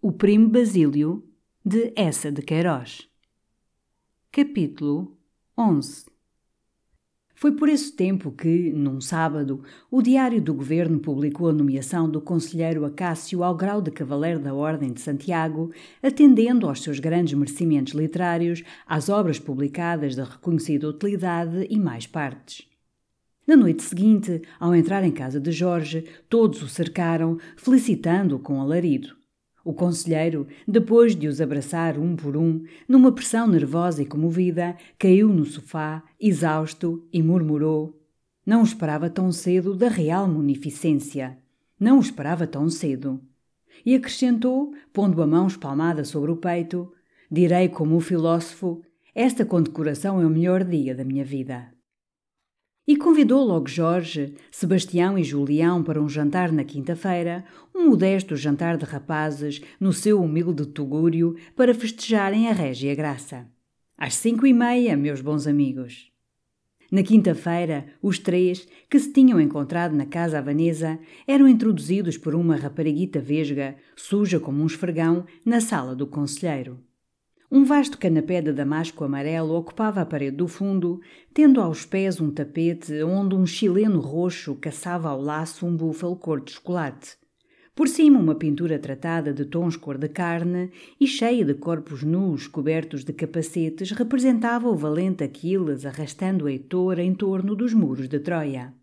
O Primo Basílio, de Essa de Queiroz. Capítulo 11 Foi por esse tempo que, num sábado, o Diário do Governo publicou a nomeação do conselheiro Acácio ao grau de Cavaleiro da Ordem de Santiago, atendendo aos seus grandes merecimentos literários, às obras publicadas de reconhecida utilidade e mais partes. Na noite seguinte, ao entrar em casa de Jorge, todos o cercaram, felicitando-o com alarido. O conselheiro, depois de os abraçar um por um, numa pressão nervosa e comovida, caiu no sofá, exausto, e murmurou: Não esperava tão cedo da real munificência. Não esperava tão cedo. E acrescentou, pondo a mão espalmada sobre o peito: Direi como o filósofo: Esta condecoração é o melhor dia da minha vida. E convidou logo Jorge, Sebastião e Julião para um jantar na quinta-feira, um modesto jantar de rapazes no seu humilde tugúrio para festejarem a régia graça. Às cinco e meia, meus bons amigos. Na quinta-feira, os três, que se tinham encontrado na casa havanesa, eram introduzidos por uma rapariguita vesga, suja como um esfregão, na sala do conselheiro. Um vasto canapé de damasco amarelo ocupava a parede do fundo, tendo aos pés um tapete onde um chileno roxo caçava ao laço um búfalo cor de chocolate. Por cima, uma pintura tratada de tons cor de carne e cheia de corpos nus cobertos de capacetes representava o valente Aquiles arrastando Heitor em torno dos muros de Troia.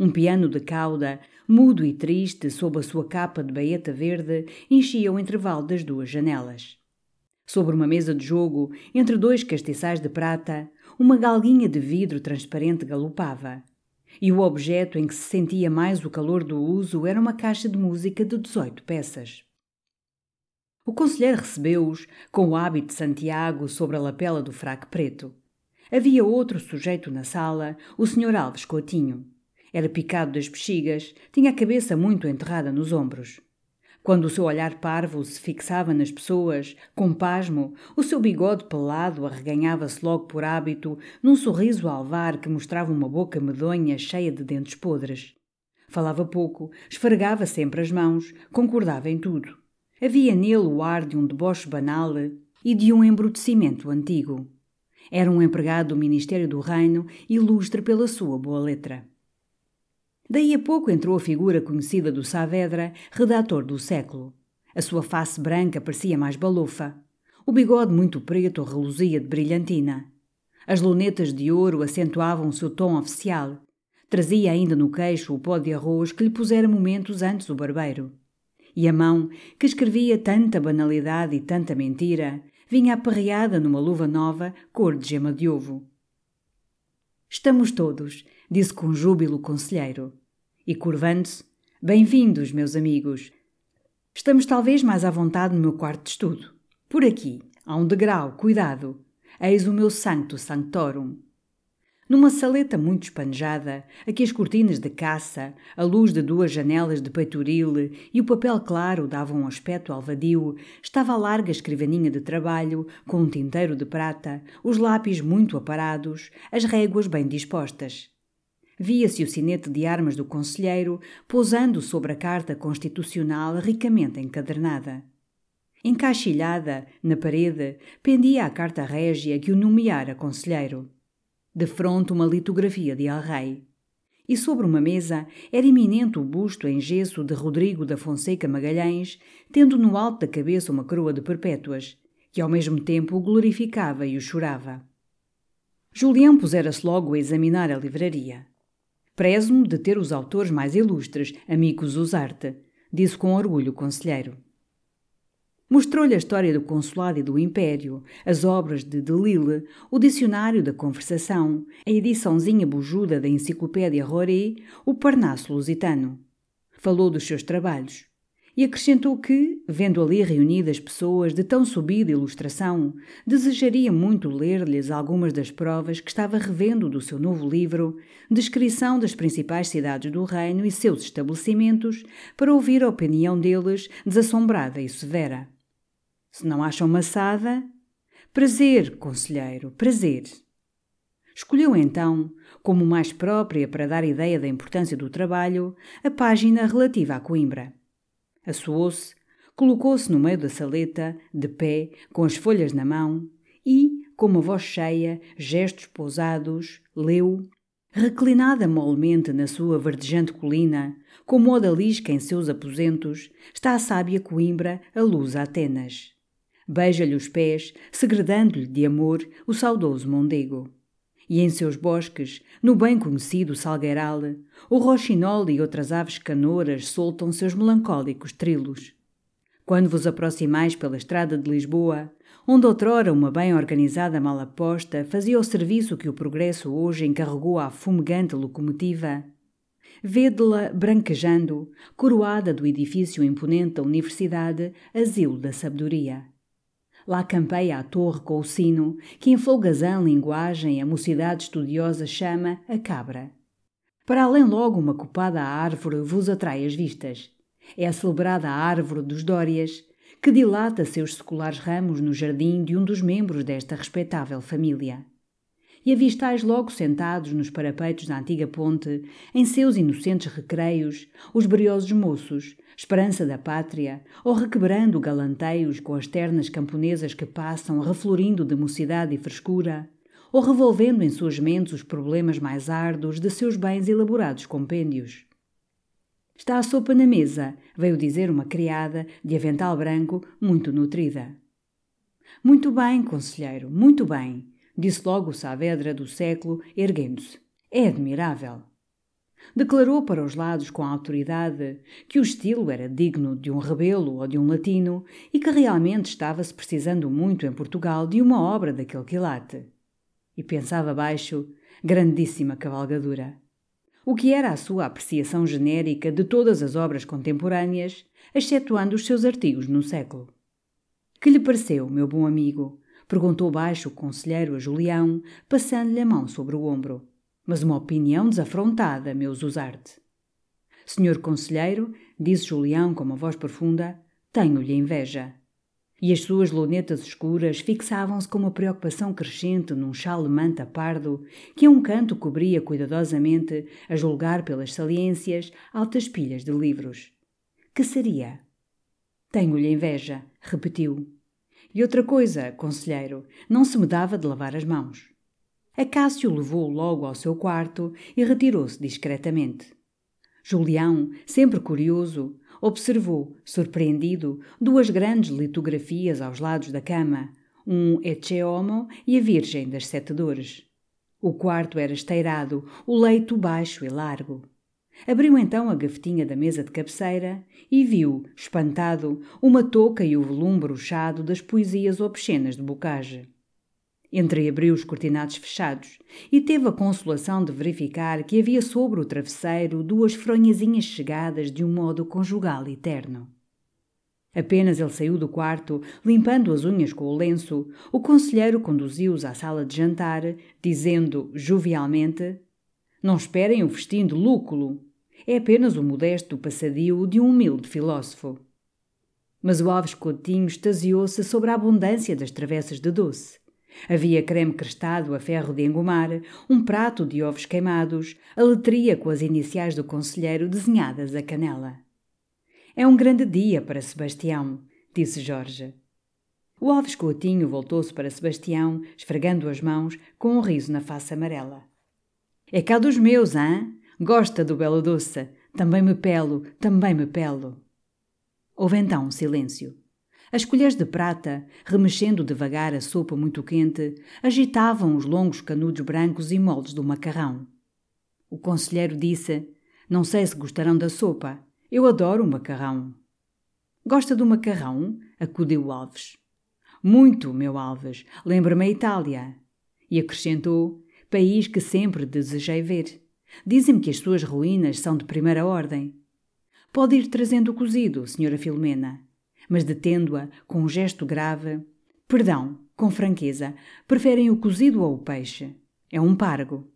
Um piano de cauda, mudo e triste sob a sua capa de baeta verde, enchia o intervalo das duas janelas. Sobre uma mesa de jogo, entre dois castiçais de prata, uma galguinha de vidro transparente galopava. E o objeto em que se sentia mais o calor do uso era uma caixa de música de 18 peças. O conselheiro recebeu-os com o hábito de Santiago sobre a lapela do fraque preto. Havia outro sujeito na sala, o Sr. Alves Coutinho. Era picado das bexigas, tinha a cabeça muito enterrada nos ombros. Quando o seu olhar parvo se fixava nas pessoas, com pasmo, o seu bigode pelado arreganhava-se logo por hábito num sorriso alvar que mostrava uma boca medonha cheia de dentes podres. Falava pouco, esfregava sempre as mãos, concordava em tudo. Havia nele o ar de um deboche banal e de um embrutecimento antigo. Era um empregado do Ministério do Reino, ilustre pela sua boa letra. Daí a pouco entrou a figura conhecida do Saavedra, redator do século. A sua face branca parecia mais balofa. O bigode muito preto reluzia de brilhantina. As lunetas de ouro acentuavam seu tom oficial. Trazia ainda no queixo o pó de arroz que lhe pusera momentos antes o barbeiro. E a mão, que escrevia tanta banalidade e tanta mentira, vinha aperreada numa luva nova, cor de gema de ovo. Estamos todos, disse com júbilo o conselheiro. E curvando-se, bem-vindos, meus amigos. Estamos talvez mais à vontade no meu quarto de estudo. Por aqui, há um degrau, cuidado. Eis o meu sancto sanctorum. Numa saleta muito espanjada, a que as cortinas de caça, a luz de duas janelas de peitoril e o papel claro davam um aspecto alvadio, estava a larga escrivaninha de trabalho, com um tinteiro de prata, os lápis muito aparados, as réguas bem dispostas. Via-se o sinete de armas do conselheiro pousando sobre a carta constitucional ricamente encadernada. Encaixilhada, na parede, pendia a carta régia que o nomeara conselheiro. De fronte uma litografia de El-Rei. e sobre uma mesa era iminente o busto em gesso de Rodrigo da Fonseca Magalhães, tendo no alto da cabeça uma coroa de perpétuas, que ao mesmo tempo o glorificava e o chorava. Julião pusera-se logo a examinar a livraria. Prezo-me de ter os autores mais ilustres, amigos Usarte, disse com orgulho o conselheiro. Mostrou-lhe a história do consulado e do império, as obras de Delille, o dicionário da conversação, a ediçãozinha bujuda da enciclopédia Roré, o Parnasso Lusitano. Falou dos seus trabalhos. E acrescentou que, vendo ali reunidas pessoas de tão subida ilustração, desejaria muito ler-lhes algumas das provas que estava revendo do seu novo livro, Descrição das principais cidades do reino e seus estabelecimentos, para ouvir a opinião deles, desassombrada e severa. Se não acham maçada, prazer, conselheiro, prazer. Escolheu então, como mais própria para dar ideia da importância do trabalho, a página relativa à Coimbra. Assoou-se, colocou-se no meio da saleta, de pé, com as folhas na mão, e, com uma voz cheia, gestos pousados, leu, reclinada molemente na sua verdejante colina, como odalisca em seus aposentos, está a sábia Coimbra a luz a Atenas beija-lhe os pés, segredando-lhe de amor o saudoso Mondego. E em seus bosques, no bem conhecido Salgueiral, o roxinol e outras aves canoras soltam seus melancólicos trilos. Quando vos aproximais pela estrada de Lisboa, onde outrora uma bem organizada malaposta fazia o serviço que o progresso hoje encarregou à fumegante locomotiva, vede-la branquejando, coroada do edifício imponente da Universidade, Asilo da Sabedoria. Lá campeia a torre com o sino, que em folgazã linguagem a mocidade estudiosa chama a cabra. Para além logo uma copada árvore vos atrai as vistas. É a celebrada árvore dos Dórias, que dilata seus seculares ramos no jardim de um dos membros desta respeitável família. E avistais logo sentados nos parapeitos da antiga ponte, em seus inocentes recreios, os briosos moços, esperança da pátria, ou requebrando galanteios com as ternas camponesas que passam, reflorindo de mocidade e frescura, ou revolvendo em suas mentes os problemas mais árduos de seus bens elaborados compêndios. Está a sopa na mesa, veio dizer uma criada de avental branco, muito nutrida. Muito bem, conselheiro, muito bem, disse logo o Saavedra do século, erguendo-se. É admirável declarou para os lados com autoridade que o estilo era digno de um rebelo ou de um latino e que realmente estava-se precisando muito em Portugal de uma obra daquele quilate. E pensava baixo, grandíssima cavalgadura. O que era a sua apreciação genérica de todas as obras contemporâneas, excetuando os seus artigos no século. Que lhe pareceu, meu bom amigo? Perguntou baixo o conselheiro a Julião, passando-lhe a mão sobre o ombro mas uma opinião desafrontada, meus usarte. Senhor conselheiro, disse Julião com uma voz profunda, tenho-lhe inveja. E as suas lunetas escuras fixavam-se com uma preocupação crescente num chale manta pardo que a um canto cobria cuidadosamente, a julgar pelas saliências, altas pilhas de livros. Que seria? Tenho-lhe inveja, repetiu. E outra coisa, conselheiro, não se me dava de lavar as mãos. Acácio levou logo ao seu quarto e retirou-se discretamente. Julião, sempre curioso, observou, surpreendido, duas grandes litografias aos lados da cama, um Ecce Homo e a Virgem das Sete Dores. O quarto era esteirado, o leito baixo e largo. Abriu então a gavetinha da mesa de cabeceira e viu, espantado, uma touca e o volume bruxado das poesias obscenas de Bocage entreabriu os cortinados fechados e teve a consolação de verificar que havia sobre o travesseiro duas fronhazinhas chegadas de um modo conjugal eterno. Apenas ele saiu do quarto, limpando as unhas com o lenço, o conselheiro conduziu-os à sala de jantar, dizendo jovialmente: Não esperem o festim de lúculo. É apenas o modesto passadio de um humilde filósofo. Mas o Alves Coutinho extasiou-se sobre a abundância das travessas de doce. Havia creme crestado a ferro de engomar, um prato de ovos queimados, a letria com as iniciais do conselheiro desenhadas a canela. É um grande dia para Sebastião, disse Jorge. O Alves Coutinho voltou-se para Sebastião, esfregando as mãos, com um riso na face amarela. É cá dos meus, hã? Gosta do belo doce? Também me pelo, também me pelo. Houve então um silêncio. As colheres de prata, remexendo devagar a sopa muito quente, agitavam os longos canudos brancos e moldes do macarrão. O conselheiro disse: Não sei se gostarão da sopa. Eu adoro o macarrão. Gosta do macarrão? acudiu Alves. Muito, meu Alves. Lembra-me a Itália. E acrescentou: País que sempre desejei ver. Dizem-me que as suas ruínas são de primeira ordem. Pode ir trazendo o cozido, senhora Filomena mas detendo-a com um gesto grave. Perdão, com franqueza, preferem o cozido ou o peixe? É um pargo.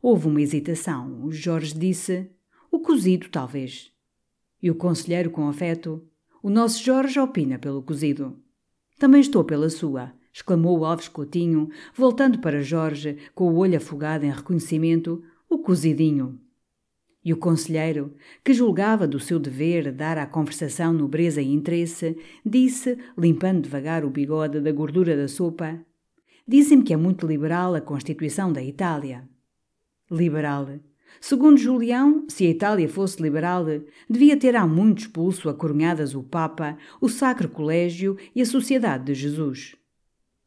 Houve uma hesitação. O Jorge disse: O cozido, talvez. E o conselheiro, com afeto: O nosso Jorge opina pelo cozido. Também estou pela sua, exclamou Alves Coutinho, voltando para Jorge, com o olho afogado em reconhecimento: O cozidinho. E o conselheiro, que julgava do seu dever dar à conversação nobreza e interesse, disse, limpando devagar o bigode da gordura da sopa: Dizem-me que é muito liberal a Constituição da Itália. Liberal. Segundo Julião, se a Itália fosse liberal, devia ter há muito expulso a coronhadas o Papa, o Sacro Colégio e a Sociedade de Jesus.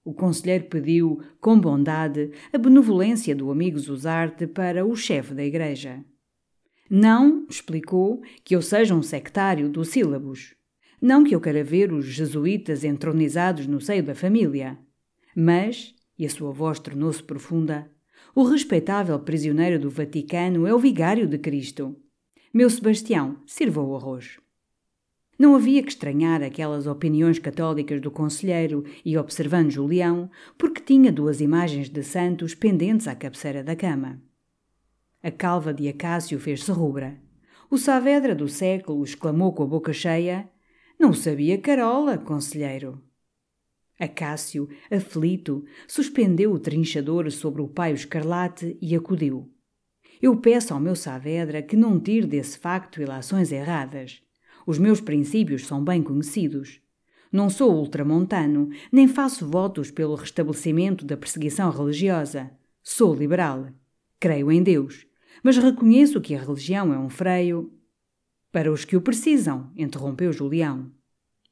O conselheiro pediu, com bondade, a benevolência do amigo Zuzarte para o chefe da igreja. Não, explicou, que eu seja um sectário do sílabus. Não que eu queira ver os jesuítas entronizados no seio da família. Mas, e a sua voz tornou-se profunda, o respeitável prisioneiro do Vaticano é o vigário de Cristo. Meu Sebastião, sirva o arroz. Não havia que estranhar aquelas opiniões católicas do conselheiro e observando Julião, porque tinha duas imagens de santos pendentes à cabeceira da cama. A calva de Acácio fez-se rubra. O Saavedra do século exclamou com a boca cheia: Não sabia Carola, conselheiro. Acácio, aflito, suspendeu o trinchador sobre o paio escarlate e acudiu. Eu peço ao meu Saavedra que não tire desse facto ilações erradas. Os meus princípios são bem conhecidos. Não sou ultramontano, nem faço votos pelo restabelecimento da perseguição religiosa. Sou liberal. Creio em Deus mas reconheço que a religião é um freio. Para os que o precisam, interrompeu Julião.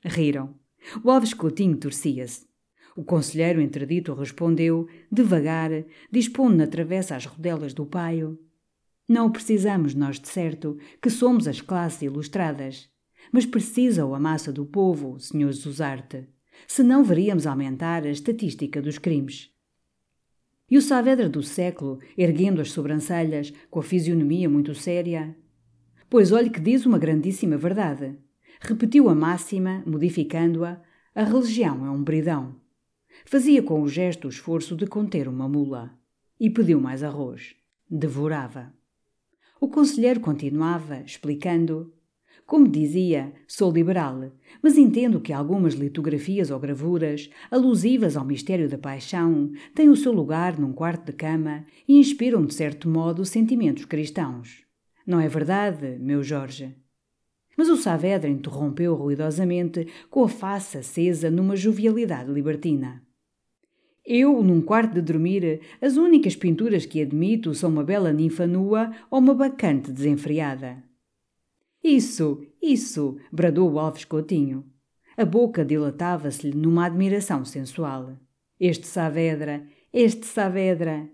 Riram. O Alves Coutinho torcia-se. O conselheiro entredito respondeu, devagar, dispondo na travessa as rodelas do paio. Não precisamos, nós de certo, que somos as classes ilustradas. Mas precisa-o a massa do povo, Sr. Zuzarte. Senão veríamos aumentar a estatística dos crimes. E o Saavedra do século, erguendo as sobrancelhas, com a fisionomia muito séria. Pois olhe que diz uma grandíssima verdade. Repetiu a máxima, modificando-a: a religião é um bridão. Fazia com o gesto o esforço de conter uma mula. E pediu mais arroz. Devorava. O conselheiro continuava, explicando: como dizia, sou liberal, mas entendo que algumas litografias ou gravuras, alusivas ao mistério da paixão, têm o seu lugar num quarto de cama e inspiram, de certo modo, sentimentos cristãos. Não é verdade, meu Jorge? Mas o Saavedra interrompeu ruidosamente, com a face acesa numa jovialidade libertina. Eu, num quarto de dormir, as únicas pinturas que admito são uma bela ninfa nua ou uma bacante desenfreada. Isso, isso! bradou o Alves Coutinho. A boca dilatava-se-lhe numa admiração sensual. Este Saavedra, este Saavedra!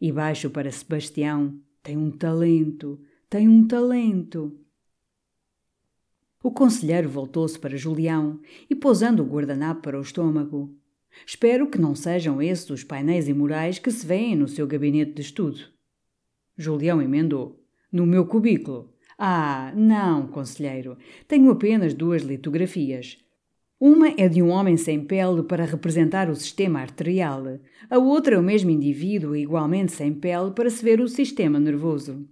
E baixo para Sebastião, tem um talento, tem um talento. O conselheiro voltou-se para Julião e, pousando o guardanapo para o estômago, Espero que não sejam esses os painéis imorais que se vêem no seu gabinete de estudo. Julião emendou. No meu cubículo. Ah, não, conselheiro. Tenho apenas duas litografias. Uma é de um homem sem pele para representar o sistema arterial. A outra é o mesmo indivíduo, igualmente sem pele, para se ver o sistema nervoso.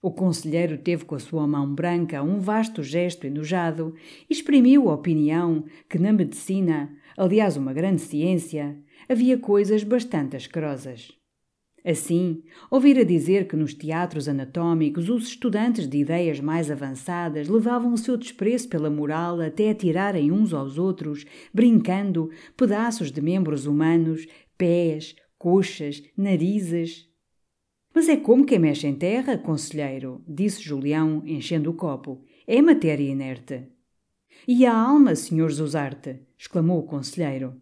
O conselheiro teve com a sua mão branca um vasto gesto enojado e exprimiu a opinião que na medicina, aliás uma grande ciência, havia coisas bastante asquerosas. Assim, ouvira dizer que nos teatros anatómicos os estudantes de ideias mais avançadas levavam o seu desprezo pela moral até a tirarem uns aos outros, brincando, pedaços de membros humanos, pés, coxas, narizes. Mas é como quem mexe em terra, conselheiro, disse Julião, enchendo o copo. É matéria inerte. E a alma, senhor Zuzarte? exclamou o conselheiro.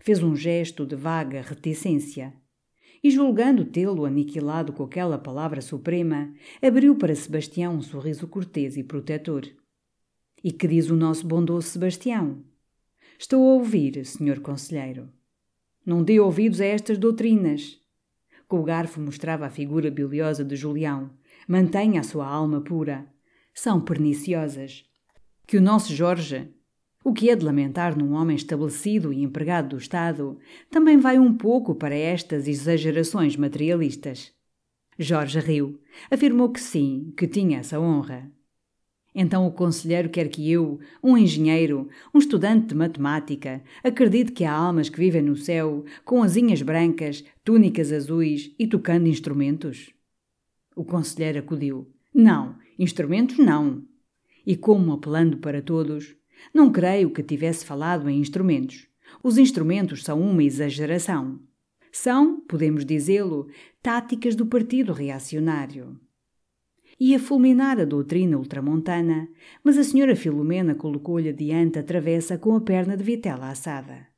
Fez um gesto de vaga reticência. E julgando tê-lo aniquilado com aquela palavra suprema, abriu para Sebastião um sorriso cortês e protetor. E que diz o nosso bondoso Sebastião? Estou a ouvir, senhor conselheiro. Não dê ouvidos a estas doutrinas. Com o garfo mostrava a figura biliosa de Julião. Mantenha a sua alma pura. São perniciosas. Que o nosso Jorge, o que é de lamentar num homem estabelecido e empregado do Estado, também vai um pouco para estas exagerações materialistas. Jorge riu. Afirmou que sim, que tinha essa honra. Então o conselheiro quer que eu, um engenheiro, um estudante de matemática, acredite que há almas que vivem no céu, com asinhas brancas, túnicas azuis e tocando instrumentos? O conselheiro acudiu. Não, instrumentos não. E como apelando para todos, não creio que tivesse falado em instrumentos. Os instrumentos são uma exageração. São, podemos dizê-lo, táticas do partido reacionário ia fulminar a doutrina ultramontana, mas a senhora Filomena colocou-lhe adiante a travessa com a perna de vitela assada.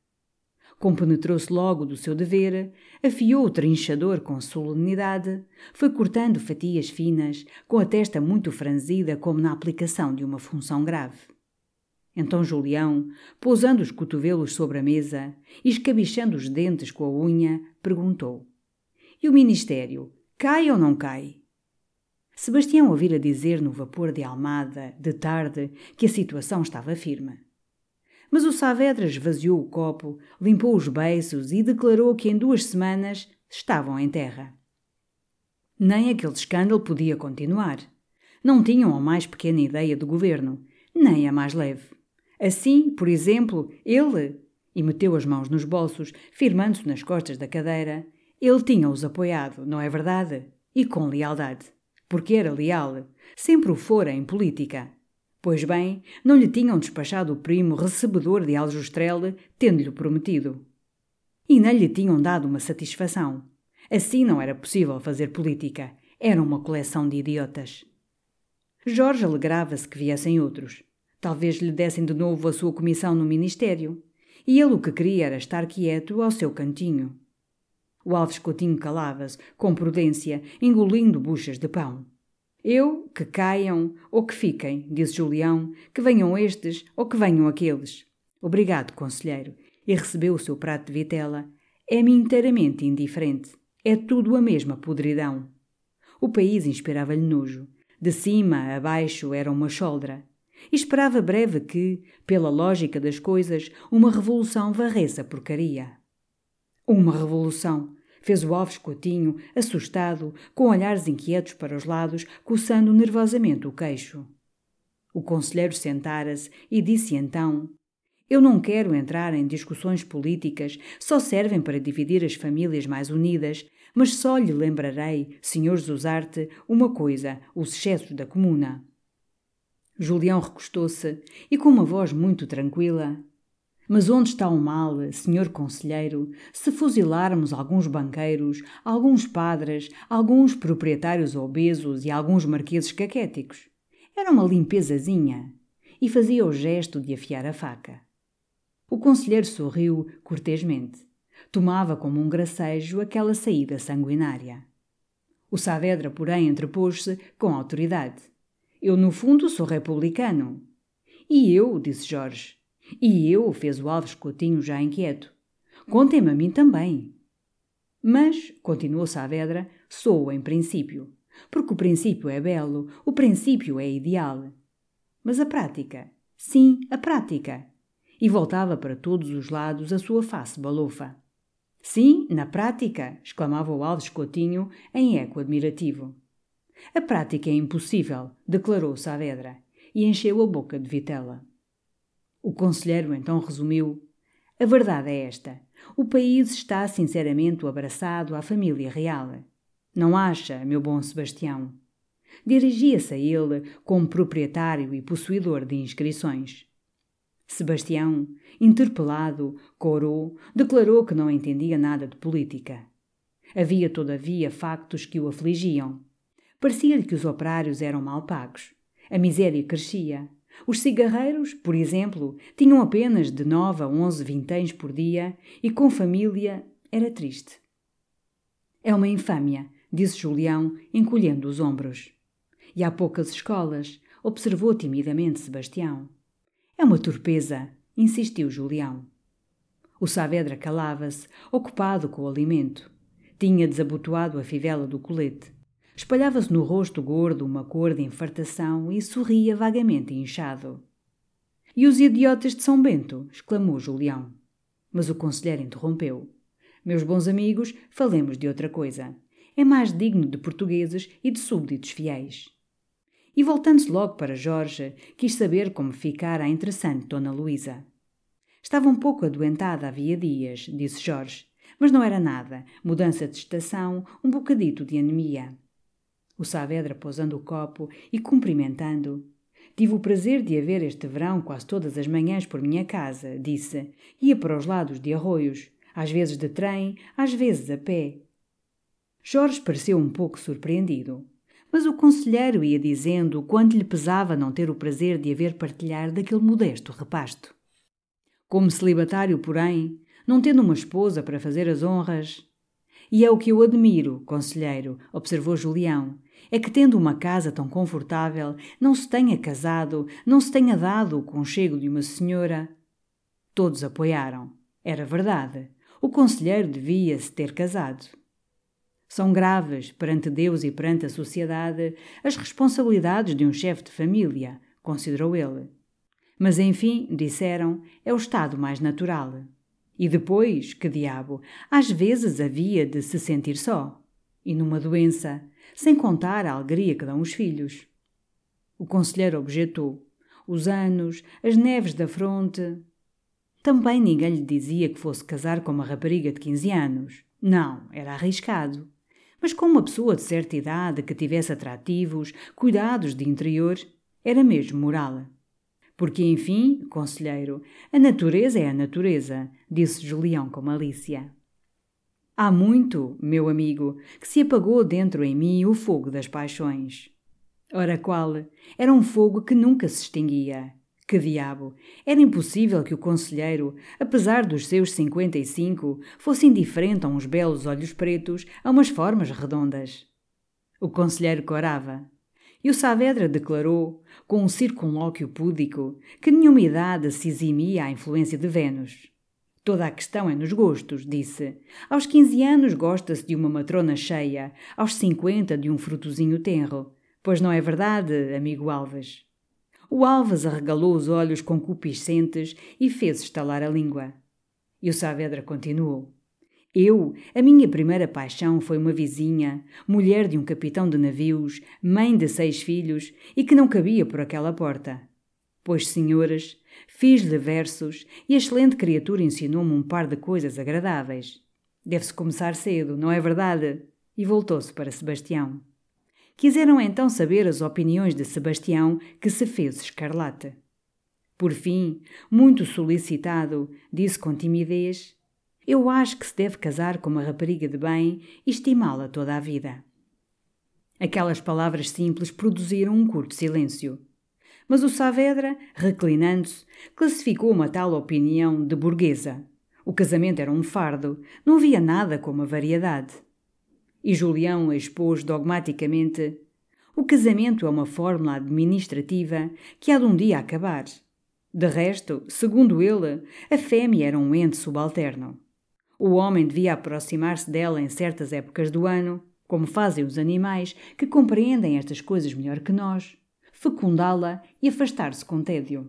Compenetrou-se logo do seu dever, afiou o trinchador com solenidade, foi cortando fatias finas, com a testa muito franzida como na aplicação de uma função grave. Então Julião, pousando os cotovelos sobre a mesa e escabichando os dentes com a unha, perguntou: E o ministério, cai ou não cai? Sebastião ouvira dizer no vapor de Almada, de tarde, que a situação estava firme. Mas o Saavedra esvaziou o copo, limpou os beiços e declarou que em duas semanas estavam em terra. Nem aquele escândalo podia continuar. Não tinham a mais pequena ideia do governo, nem a mais leve. Assim, por exemplo, ele, e meteu as mãos nos bolsos, firmando-se nas costas da cadeira, ele tinha-os apoiado, não é verdade? E com lealdade porque era leal, sempre o fora em política. Pois bem, não lhe tinham despachado o primo recebedor de Aljustrel, tendo-lhe prometido. E não lhe tinham dado uma satisfação. Assim não era possível fazer política. Era uma coleção de idiotas. Jorge alegrava-se que viessem outros. Talvez lhe dessem de novo a sua comissão no ministério. E ele o que queria era estar quieto ao seu cantinho. O Alves Coutinho calava-se, com prudência, engolindo buchas de pão. Eu, que caiam ou que fiquem, disse Julião, que venham estes ou que venham aqueles. Obrigado, conselheiro, e recebeu o seu prato de vitela. É-me inteiramente indiferente. É tudo a mesma podridão. O país inspirava-lhe nojo. De cima a baixo era uma choldra. Esperava breve que, pela lógica das coisas, uma revolução varresse a porcaria. Uma revolução! Fez o Alves Coutinho, assustado, com olhares inquietos para os lados, coçando nervosamente o queixo. O conselheiro sentara-se e disse então: Eu não quero entrar em discussões políticas, só servem para dividir as famílias mais unidas, mas só lhe lembrarei, Sr. Zuzarte, uma coisa: os excessos da comuna. Julião recostou-se e, com uma voz muito tranquila, mas onde está o mal, senhor conselheiro, se fuzilarmos alguns banqueiros, alguns padres, alguns proprietários obesos e alguns marqueses caquéticos? Era uma limpezazinha. E fazia o gesto de afiar a faca. O conselheiro sorriu cortesmente. Tomava como um gracejo aquela saída sanguinária. O Saavedra, porém, entrepôs-se com autoridade. Eu, no fundo, sou republicano. E eu, disse Jorge, e eu, fez o Alves Coutinho já inquieto. Contem-me a mim também. Mas, continuou Saavedra, sou em princípio. Porque o princípio é belo, o princípio é ideal. Mas a prática? Sim, a prática. E voltava para todos os lados a sua face balofa. Sim, na prática, exclamava o Alves Coutinho em eco admirativo. A prática é impossível, declarou Saavedra, e encheu a boca de vitela. O conselheiro então resumiu: A verdade é esta. O país está sinceramente abraçado à família real. Não acha, meu bom Sebastião? Dirigia-se a ele como proprietário e possuidor de inscrições. Sebastião, interpelado, corou, declarou que não entendia nada de política. Havia, todavia, factos que o afligiam. Parecia-lhe que os operários eram mal pagos. A miséria crescia. Os cigarreiros, por exemplo, tinham apenas de nove a onze vinténs por dia e com família era triste. É uma infâmia, disse Julião, encolhendo os ombros. E há poucas escolas, observou timidamente Sebastião. É uma torpeza, insistiu Julião. O Saavedra calava-se, ocupado com o alimento. Tinha desabotoado a fivela do colete. Espalhava-se no rosto gordo uma cor de infartação e sorria vagamente inchado. E os idiotas de São Bento? exclamou Julião. Mas o conselheiro interrompeu. Meus bons amigos, falemos de outra coisa. É mais digno de portugueses e de súbditos fiéis. E voltando-se logo para Jorge, quis saber como ficara a interessante Dona Luísa. Estava um pouco adoentada havia dias, disse Jorge, mas não era nada, mudança de estação, um bocadito de anemia. O Saavedra pousando o copo e cumprimentando. Tive o prazer de a ver este verão quase todas as manhãs por minha casa, disse. Ia para os lados de arroios, às vezes de trem, às vezes a pé. Jorge pareceu um pouco surpreendido. Mas o conselheiro ia dizendo quanto lhe pesava não ter o prazer de haver partilhar daquele modesto repasto. Como celibatário, porém, não tendo uma esposa para fazer as honras. E é o que eu admiro, conselheiro, observou Julião, é que tendo uma casa tão confortável, não se tenha casado, não se tenha dado o conchego de uma senhora. Todos apoiaram. Era verdade. O conselheiro devia-se ter casado. São graves, perante Deus e perante a sociedade, as responsabilidades de um chefe de família, considerou ele. Mas, enfim, disseram, é o estado mais natural. E depois, que diabo, às vezes havia de se sentir só. E numa doença, sem contar a alegria que dão os filhos. O conselheiro objetou. Os anos, as neves da fronte. Também ninguém lhe dizia que fosse casar com uma rapariga de 15 anos. Não, era arriscado mas com uma pessoa de certa idade que tivesse atrativos, cuidados de interior, era mesmo moral. Porque, enfim, conselheiro, a natureza é a natureza, disse Julião com malícia. Há muito, meu amigo, que se apagou dentro em mim o fogo das paixões. Ora qual? Era um fogo que nunca se extinguia. Que diabo! Era impossível que o conselheiro, apesar dos seus cinquenta e cinco, fosse indiferente a uns belos olhos pretos, a umas formas redondas. O conselheiro corava. E o Saavedra declarou, com um circunlóquio púdico, que nenhuma idade se eximia à influência de Vênus. Toda a questão é nos gostos, disse. Aos quinze anos gosta-se de uma matrona cheia, aos cinquenta de um frutozinho tenro. Pois não é verdade, amigo Alves? O Alves arregalou os olhos concupiscentes e fez estalar a língua. E o Saavedra continuou. Eu, a minha primeira paixão foi uma vizinha, mulher de um capitão de navios, mãe de seis filhos e que não cabia por aquela porta. Pois, senhoras, fiz-lhe versos e a excelente criatura ensinou-me um par de coisas agradáveis. Deve-se começar cedo, não é verdade? E voltou-se para Sebastião. Quiseram então saber as opiniões de Sebastião, que se fez escarlate. Por fim, muito solicitado, disse com timidez: Eu acho que se deve casar com uma rapariga de bem e estimá-la toda a vida. Aquelas palavras simples produziram um curto silêncio. Mas o Saavedra, reclinando-se, classificou uma tal opinião de burguesa. O casamento era um fardo, não havia nada como a variedade. E Julião expôs dogmaticamente: o casamento é uma fórmula administrativa que há de um dia acabar. De resto, segundo ele, a fêmea era um ente subalterno. O homem devia aproximar-se dela em certas épocas do ano, como fazem os animais que compreendem estas coisas melhor que nós, fecundá-la e afastar-se com tédio.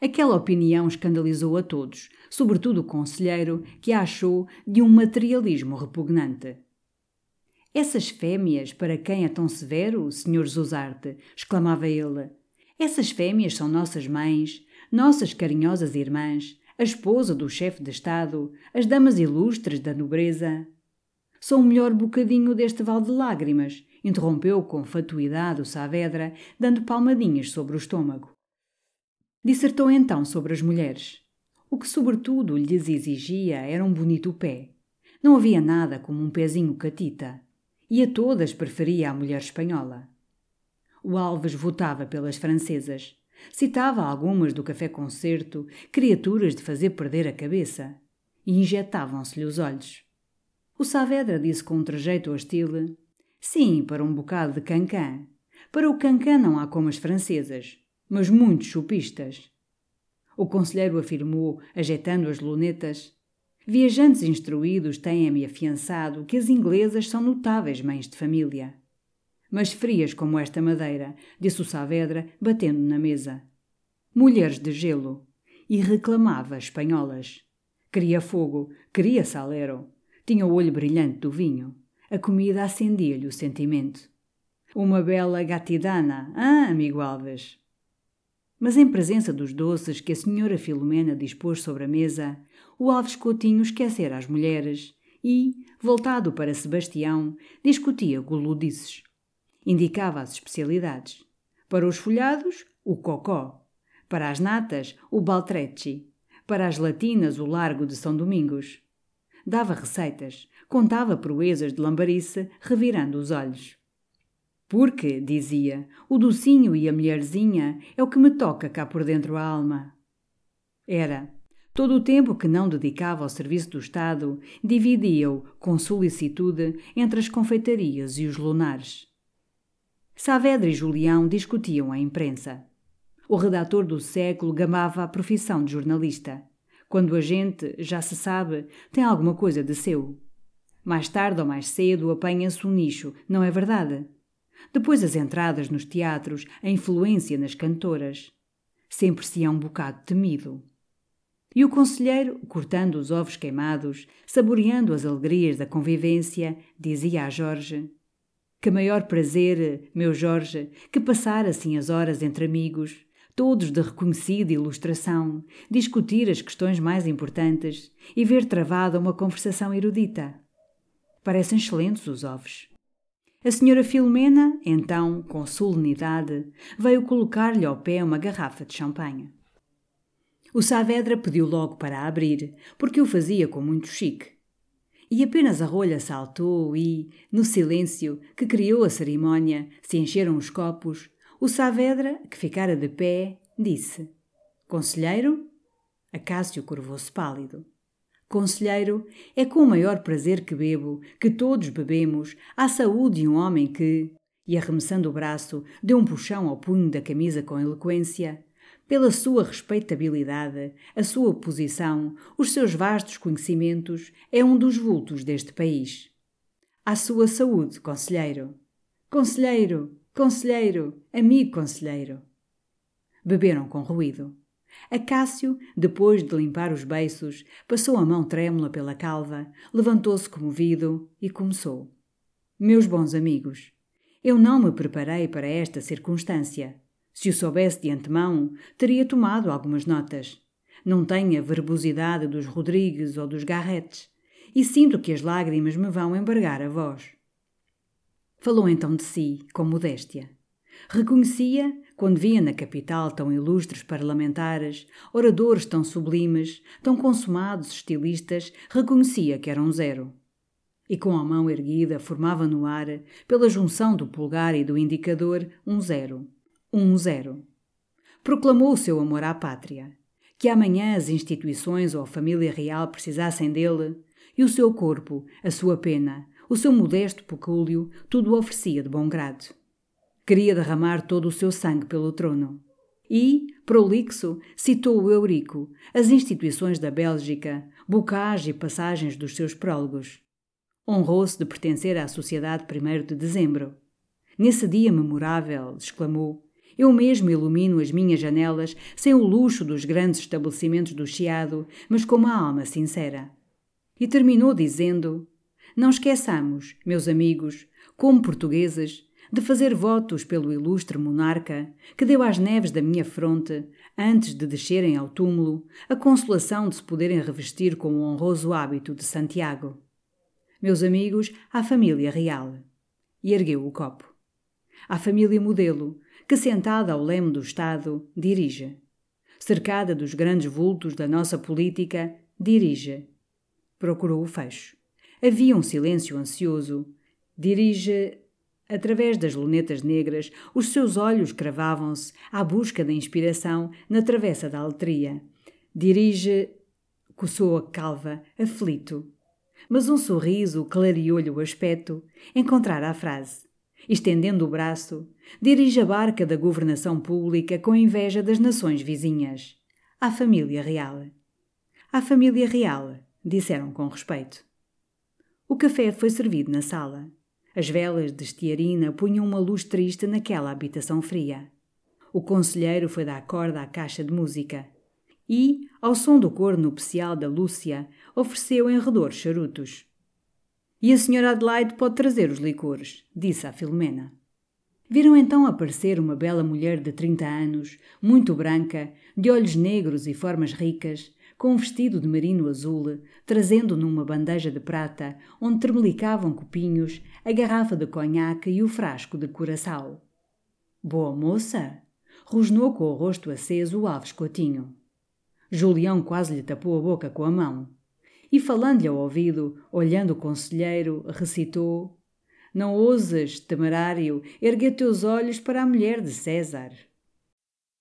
Aquela opinião escandalizou a todos, sobretudo o conselheiro, que a achou de um materialismo repugnante. Essas fêmeas, para quem é tão severo, Sr. Zuzarte, exclamava ele. Essas fêmeas são nossas mães, nossas carinhosas irmãs, a esposa do chefe de Estado, as damas ilustres da nobreza. Sou o melhor bocadinho deste val de lágrimas, interrompeu com fatuidade o Saavedra, dando palmadinhas sobre o estômago. Dissertou então sobre as mulheres. O que sobretudo lhes exigia era um bonito pé. Não havia nada como um pezinho catita, e a todas preferia a mulher espanhola. O Alves votava pelas francesas. Citava algumas do café-concerto, criaturas de fazer perder a cabeça, e injetavam-se-lhe os olhos. O Saavedra disse com um trejeito hostil: Sim, para um bocado de cancã. Para o cancã não há como as francesas, mas muitos chupistas. O conselheiro afirmou, ajeitando as lunetas: Viajantes instruídos têm-me afiançado que as inglesas são notáveis mães de família. Mas frias como esta madeira, disse o Saavedra, batendo na mesa. Mulheres de gelo. E reclamava espanholas. Queria fogo, queria salero. Tinha o olho brilhante do vinho. A comida acendia-lhe o sentimento. Uma bela gatidana, ah, amigo Alves? Mas em presença dos doces que a senhora Filomena dispôs sobre a mesa, o Alves Coutinho esquecera as mulheres e, voltado para Sebastião, discutia guludices. Indicava as especialidades. Para os folhados, o cocó. Para as natas, o baltrecci. Para as latinas, o largo de São Domingos. Dava receitas, contava proezas de lambarice, revirando os olhos. Porque, dizia, o docinho e a mulherzinha é o que me toca cá por dentro a alma. Era. Todo o tempo que não dedicava ao serviço do Estado, dividia-o, com solicitude, entre as confeitarias e os lunares. Saavedra e Julião discutiam a imprensa. O redator do século gamava a profissão de jornalista. Quando a gente, já se sabe, tem alguma coisa de seu. Mais tarde ou mais cedo apanha-se um nicho, não é verdade? Depois as entradas nos teatros, a influência nas cantoras. Sempre se é um bocado temido. E o conselheiro, cortando os ovos queimados, saboreando as alegrias da convivência, dizia a Jorge: Que maior prazer, meu Jorge, que passar assim as horas entre amigos, todos de reconhecida ilustração, discutir as questões mais importantes e ver travada uma conversação erudita. Parecem excelentes os ovos. A senhora Filomena, então, com solenidade, veio colocar-lhe ao pé uma garrafa de champanhe. O Saavedra pediu logo para abrir, porque o fazia com muito chique. E apenas a rolha saltou e, no silêncio que criou a cerimónia, se encheram os copos, o Saavedra, que ficara de pé, disse: Conselheiro? Acácio curvou-se pálido. Conselheiro, é com o maior prazer que bebo, que todos bebemos, à saúde de um homem que, e arremessando o braço, deu um puxão ao punho da camisa com eloquência, pela sua respeitabilidade, a sua posição, os seus vastos conhecimentos, é um dos vultos deste país. À sua saúde, conselheiro. Conselheiro, conselheiro, amigo conselheiro. Beberam com ruído. Acácio, depois de limpar os beiços, passou a mão trêmula pela calva, levantou-se comovido e começou. Meus bons amigos, eu não me preparei para esta circunstância. Se o soubesse de antemão, teria tomado algumas notas. Não tenho a verbosidade dos Rodrigues ou dos Garretes, e sinto que as lágrimas me vão embargar a voz. Falou então de si, com modéstia. Reconhecia, quando via na capital tão ilustres parlamentares, oradores tão sublimes, tão consumados estilistas, reconhecia que era um zero. E com a mão erguida formava no ar, pela junção do pulgar e do indicador, um zero. Um zero. Proclamou o seu amor à pátria. Que amanhã as instituições ou a família real precisassem dele, e o seu corpo, a sua pena, o seu modesto pecúlio, tudo oferecia de bom grado. Queria derramar todo o seu sangue pelo trono. E, prolixo, citou o Eurico, as instituições da Bélgica, bocage e passagens dos seus prólogos. Honrou-se de pertencer à Sociedade 1 de Dezembro. Nesse dia memorável, exclamou, eu mesmo ilumino as minhas janelas sem o luxo dos grandes estabelecimentos do Chiado, mas com uma alma sincera. E terminou dizendo: Não esqueçamos, meus amigos, como portugueses, de fazer votos pelo ilustre monarca que deu às neves da minha fronte, antes de descerem ao túmulo, a consolação de se poderem revestir com o honroso hábito de Santiago. Meus amigos, à família real. E ergueu o copo. À família modelo, que sentada ao leme do Estado, dirige. Cercada dos grandes vultos da nossa política, dirige. Procurou o fecho. Havia um silêncio ansioso. Dirige. Através das lunetas negras, os seus olhos cravavam-se à busca da inspiração na travessa da aletria. Dirige. Coçou a calva, aflito. Mas um sorriso clareou-lhe o aspecto. Encontrara a frase. Estendendo o braço, dirige a barca da governação pública com inveja das nações vizinhas. À família real. À família real, disseram com respeito. O café foi servido na sala. As velas de estiarina punham uma luz triste naquela habitação fria. O conselheiro foi dar corda à caixa de música e, ao som do cor nupcial da Lúcia, ofereceu em redor charutos. E a senhora Adelaide pode trazer os licores, disse a Filomena. Viram então aparecer uma bela mulher de trinta anos, muito branca, de olhos negros e formas ricas, com um vestido de merino azul, trazendo numa bandeja de prata, onde tremelicavam copinhos, a garrafa de conhaque e o frasco de curaçao. Boa moça! rosnou com o rosto aceso o Alves Coutinho. Julião quase lhe tapou a boca com a mão. E falando-lhe ao ouvido, olhando o conselheiro, recitou: Não ouses, temerário, erguer teus olhos para a mulher de César.